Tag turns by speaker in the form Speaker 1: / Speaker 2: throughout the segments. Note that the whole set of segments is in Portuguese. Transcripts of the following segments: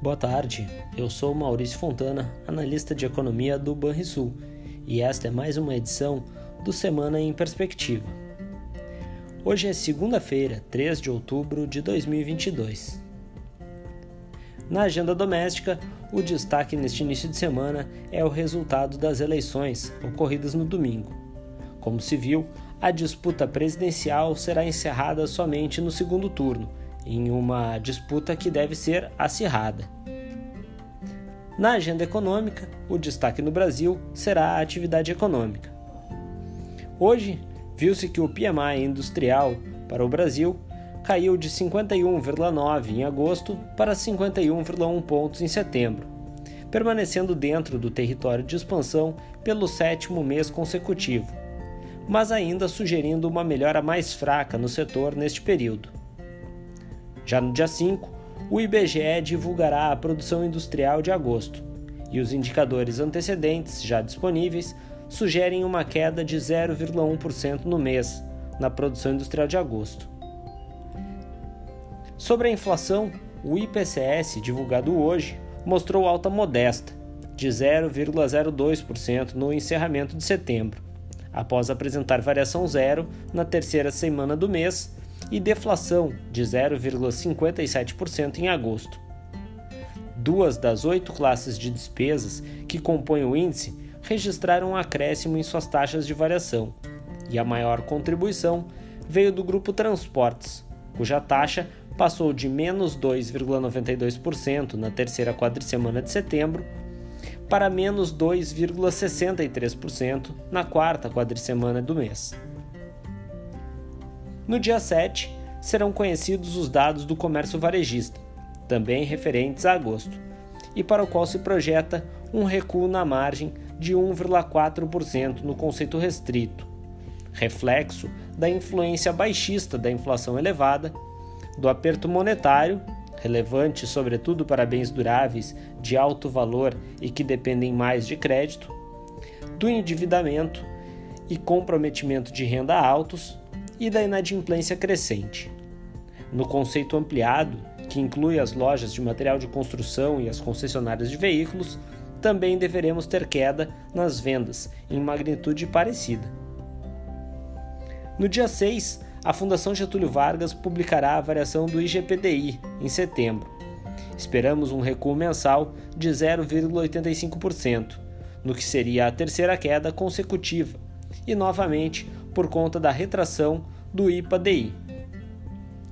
Speaker 1: Boa tarde, eu sou Maurício Fontana, analista de economia do Banrisul, e esta é mais uma edição do Semana em Perspectiva. Hoje é segunda-feira, 3 de outubro de 2022. Na agenda doméstica, o destaque neste início de semana é o resultado das eleições ocorridas no domingo. Como se viu, a disputa presidencial será encerrada somente no segundo turno, em uma disputa que deve ser acirrada. Na agenda econômica, o destaque no Brasil será a atividade econômica. Hoje, viu-se que o PMI industrial para o Brasil caiu de 51,9 em agosto para 51,1 pontos em setembro, permanecendo dentro do território de expansão pelo sétimo mês consecutivo mas ainda sugerindo uma melhora mais fraca no setor neste período. Já no dia 5, o IBGE divulgará a produção industrial de agosto, e os indicadores antecedentes, já disponíveis, sugerem uma queda de 0,1% no mês na produção industrial de agosto. Sobre a inflação, o IPCS divulgado hoje mostrou alta modesta, de 0,02% no encerramento de setembro, após apresentar variação zero na terceira semana do mês e deflação de 0,57% em agosto. Duas das oito classes de despesas que compõem o índice registraram um acréscimo em suas taxas de variação, e a maior contribuição veio do grupo Transportes, cuja taxa passou de menos 2,92% na terceira quadricemana de setembro para menos 2,63% na quarta quadricemana do mês. No dia 7, serão conhecidos os dados do comércio varejista, também referentes a agosto, e para o qual se projeta um recuo na margem de 1,4% no conceito restrito, reflexo da influência baixista da inflação elevada, do aperto monetário relevante sobretudo para bens duráveis de alto valor e que dependem mais de crédito, do endividamento e comprometimento de renda altos e da inadimplência crescente. No conceito ampliado, que inclui as lojas de material de construção e as concessionárias de veículos, também deveremos ter queda nas vendas, em magnitude parecida. No dia 6, a Fundação Getúlio Vargas publicará a variação do IGPDI em setembro. Esperamos um recuo mensal de 0,85%, no que seria a terceira queda consecutiva, e novamente por conta da retração do IPA-DI.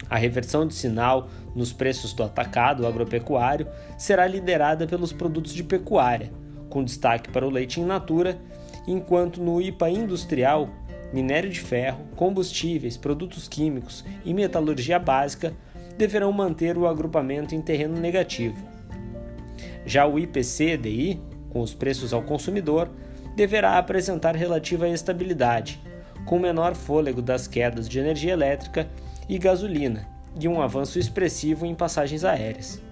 Speaker 1: A reversão de sinal nos preços do atacado agropecuário será liderada pelos produtos de pecuária, com destaque para o leite in natura, enquanto no IPA industrial minério de ferro, combustíveis, produtos químicos e metalurgia básica deverão manter o agrupamento em terreno negativo. Já o IPC-DI, com os preços ao consumidor, deverá apresentar relativa estabilidade, com menor fôlego das quedas de energia elétrica e gasolina e um avanço expressivo em passagens aéreas.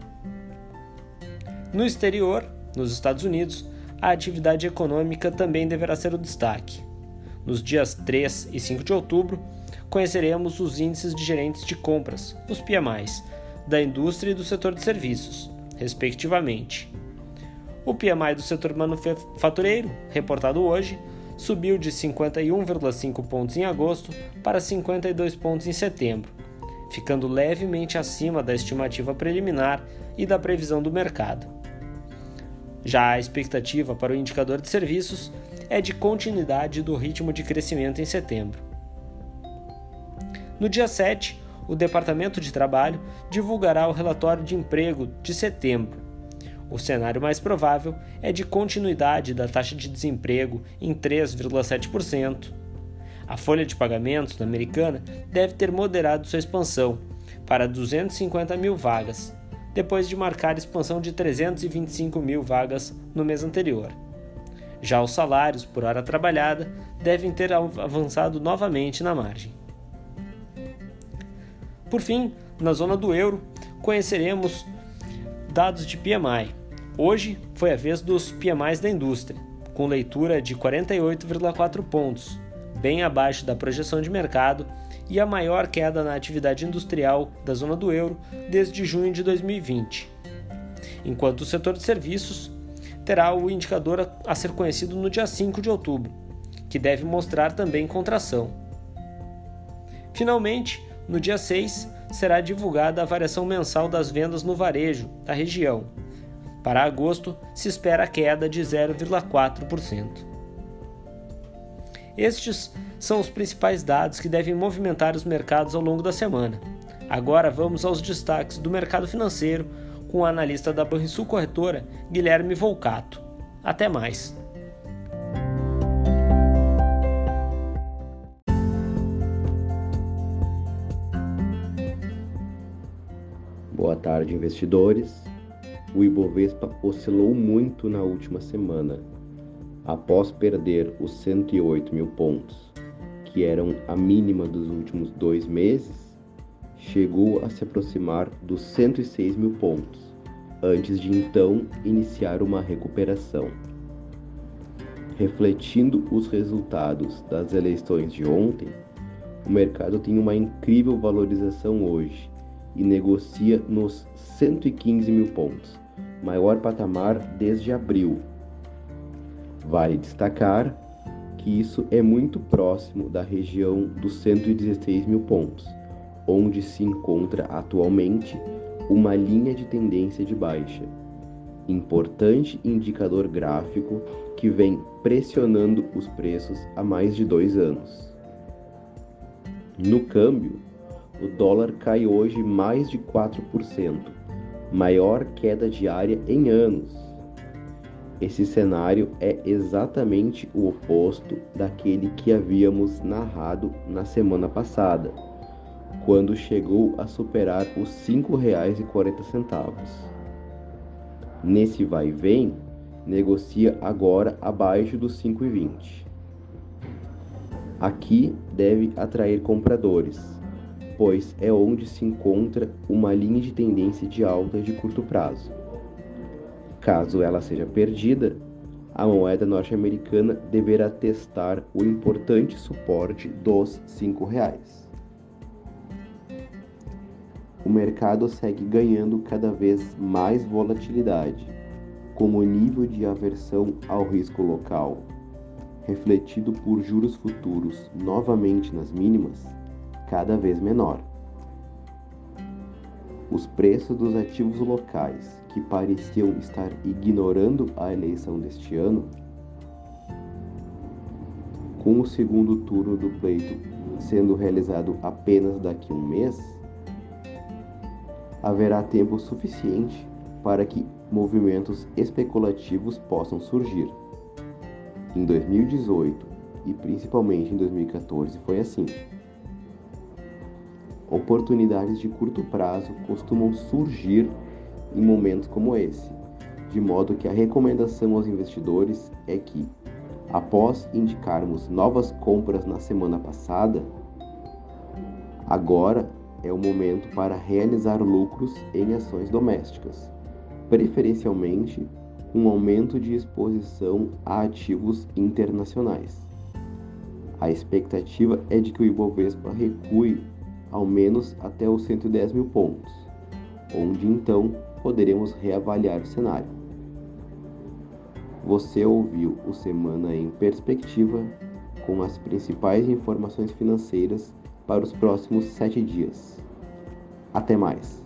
Speaker 1: No exterior, nos Estados Unidos, a atividade econômica também deverá ser o destaque. Nos dias 3 e 5 de outubro, conheceremos os índices de gerentes de compras, os PMIs, da indústria e do setor de serviços, respectivamente. O PMI do setor manufatureiro, reportado hoje, subiu de 51,5 pontos em agosto para 52 pontos em setembro, ficando levemente acima da estimativa preliminar e da previsão do mercado. Já a expectativa para o indicador de serviços é de continuidade do ritmo de crescimento em setembro. No dia 7, o Departamento de Trabalho divulgará o relatório de emprego de setembro. O cenário mais provável é de continuidade da taxa de desemprego em 3,7%. A folha de pagamentos americana deve ter moderado sua expansão para 250 mil vagas, depois de marcar expansão de 325 mil vagas no mês anterior. Já os salários por hora trabalhada devem ter avançado novamente na margem. Por fim, na zona do euro, conheceremos dados de PMI. Hoje foi a vez dos PMIs da indústria, com leitura de 48,4 pontos, bem abaixo da projeção de mercado e a maior queda na atividade industrial da zona do euro desde junho de 2020. enquanto o setor de serviços terá o indicador a ser conhecido no dia 5 de outubro, que deve mostrar também contração. Finalmente, no dia 6, será divulgada a variação mensal das vendas no varejo da região. Para agosto, se espera a queda de 0,4%. Estes são os principais dados que devem movimentar os mercados ao longo da semana. Agora vamos aos destaques do mercado financeiro com o analista da Banrisul Corretora, Guilherme Volcato. Até mais!
Speaker 2: Boa tarde, investidores. O Ibovespa oscilou muito na última semana, após perder os 108 mil pontos, que eram a mínima dos últimos dois meses, chegou a se aproximar dos 106 mil pontos, antes de então iniciar uma recuperação. Refletindo os resultados das eleições de ontem, o mercado tem uma incrível valorização hoje e negocia nos 115 mil pontos, maior patamar desde abril. Vale destacar que isso é muito próximo da região dos 116 mil pontos, onde se encontra atualmente uma linha de tendência de baixa, importante indicador gráfico que vem pressionando os preços há mais de dois anos. No câmbio, o dólar cai hoje mais de 4%, maior queda diária em anos. Esse cenário é exatamente o oposto daquele que havíamos narrado na semana passada, quando chegou a superar os R$ 5,40. Nesse vai e vem, negocia agora abaixo dos 5,20. Aqui deve atrair compradores pois é onde se encontra uma linha de tendência de alta de curto prazo. Caso ela seja perdida, a moeda norte-americana deverá testar o importante suporte dos R$ reais. O mercado segue ganhando cada vez mais volatilidade, como nível de aversão ao risco local, refletido por juros futuros novamente nas mínimas, cada vez menor. Os preços dos ativos locais, que pareciam estar ignorando a eleição deste ano, com o segundo turno do pleito sendo realizado apenas daqui a um mês, haverá tempo suficiente para que movimentos especulativos possam surgir. Em 2018 e principalmente em 2014 foi assim oportunidades de curto prazo costumam surgir em momentos como esse, de modo que a recomendação aos investidores é que, após indicarmos novas compras na semana passada, agora é o momento para realizar lucros em ações domésticas, preferencialmente um aumento de exposição a ativos internacionais. A expectativa é de que o Ibovespa recue ao menos até os 110 mil pontos, onde então poderemos reavaliar o cenário. Você ouviu o Semana em Perspectiva com as principais informações financeiras para os próximos sete dias. Até mais!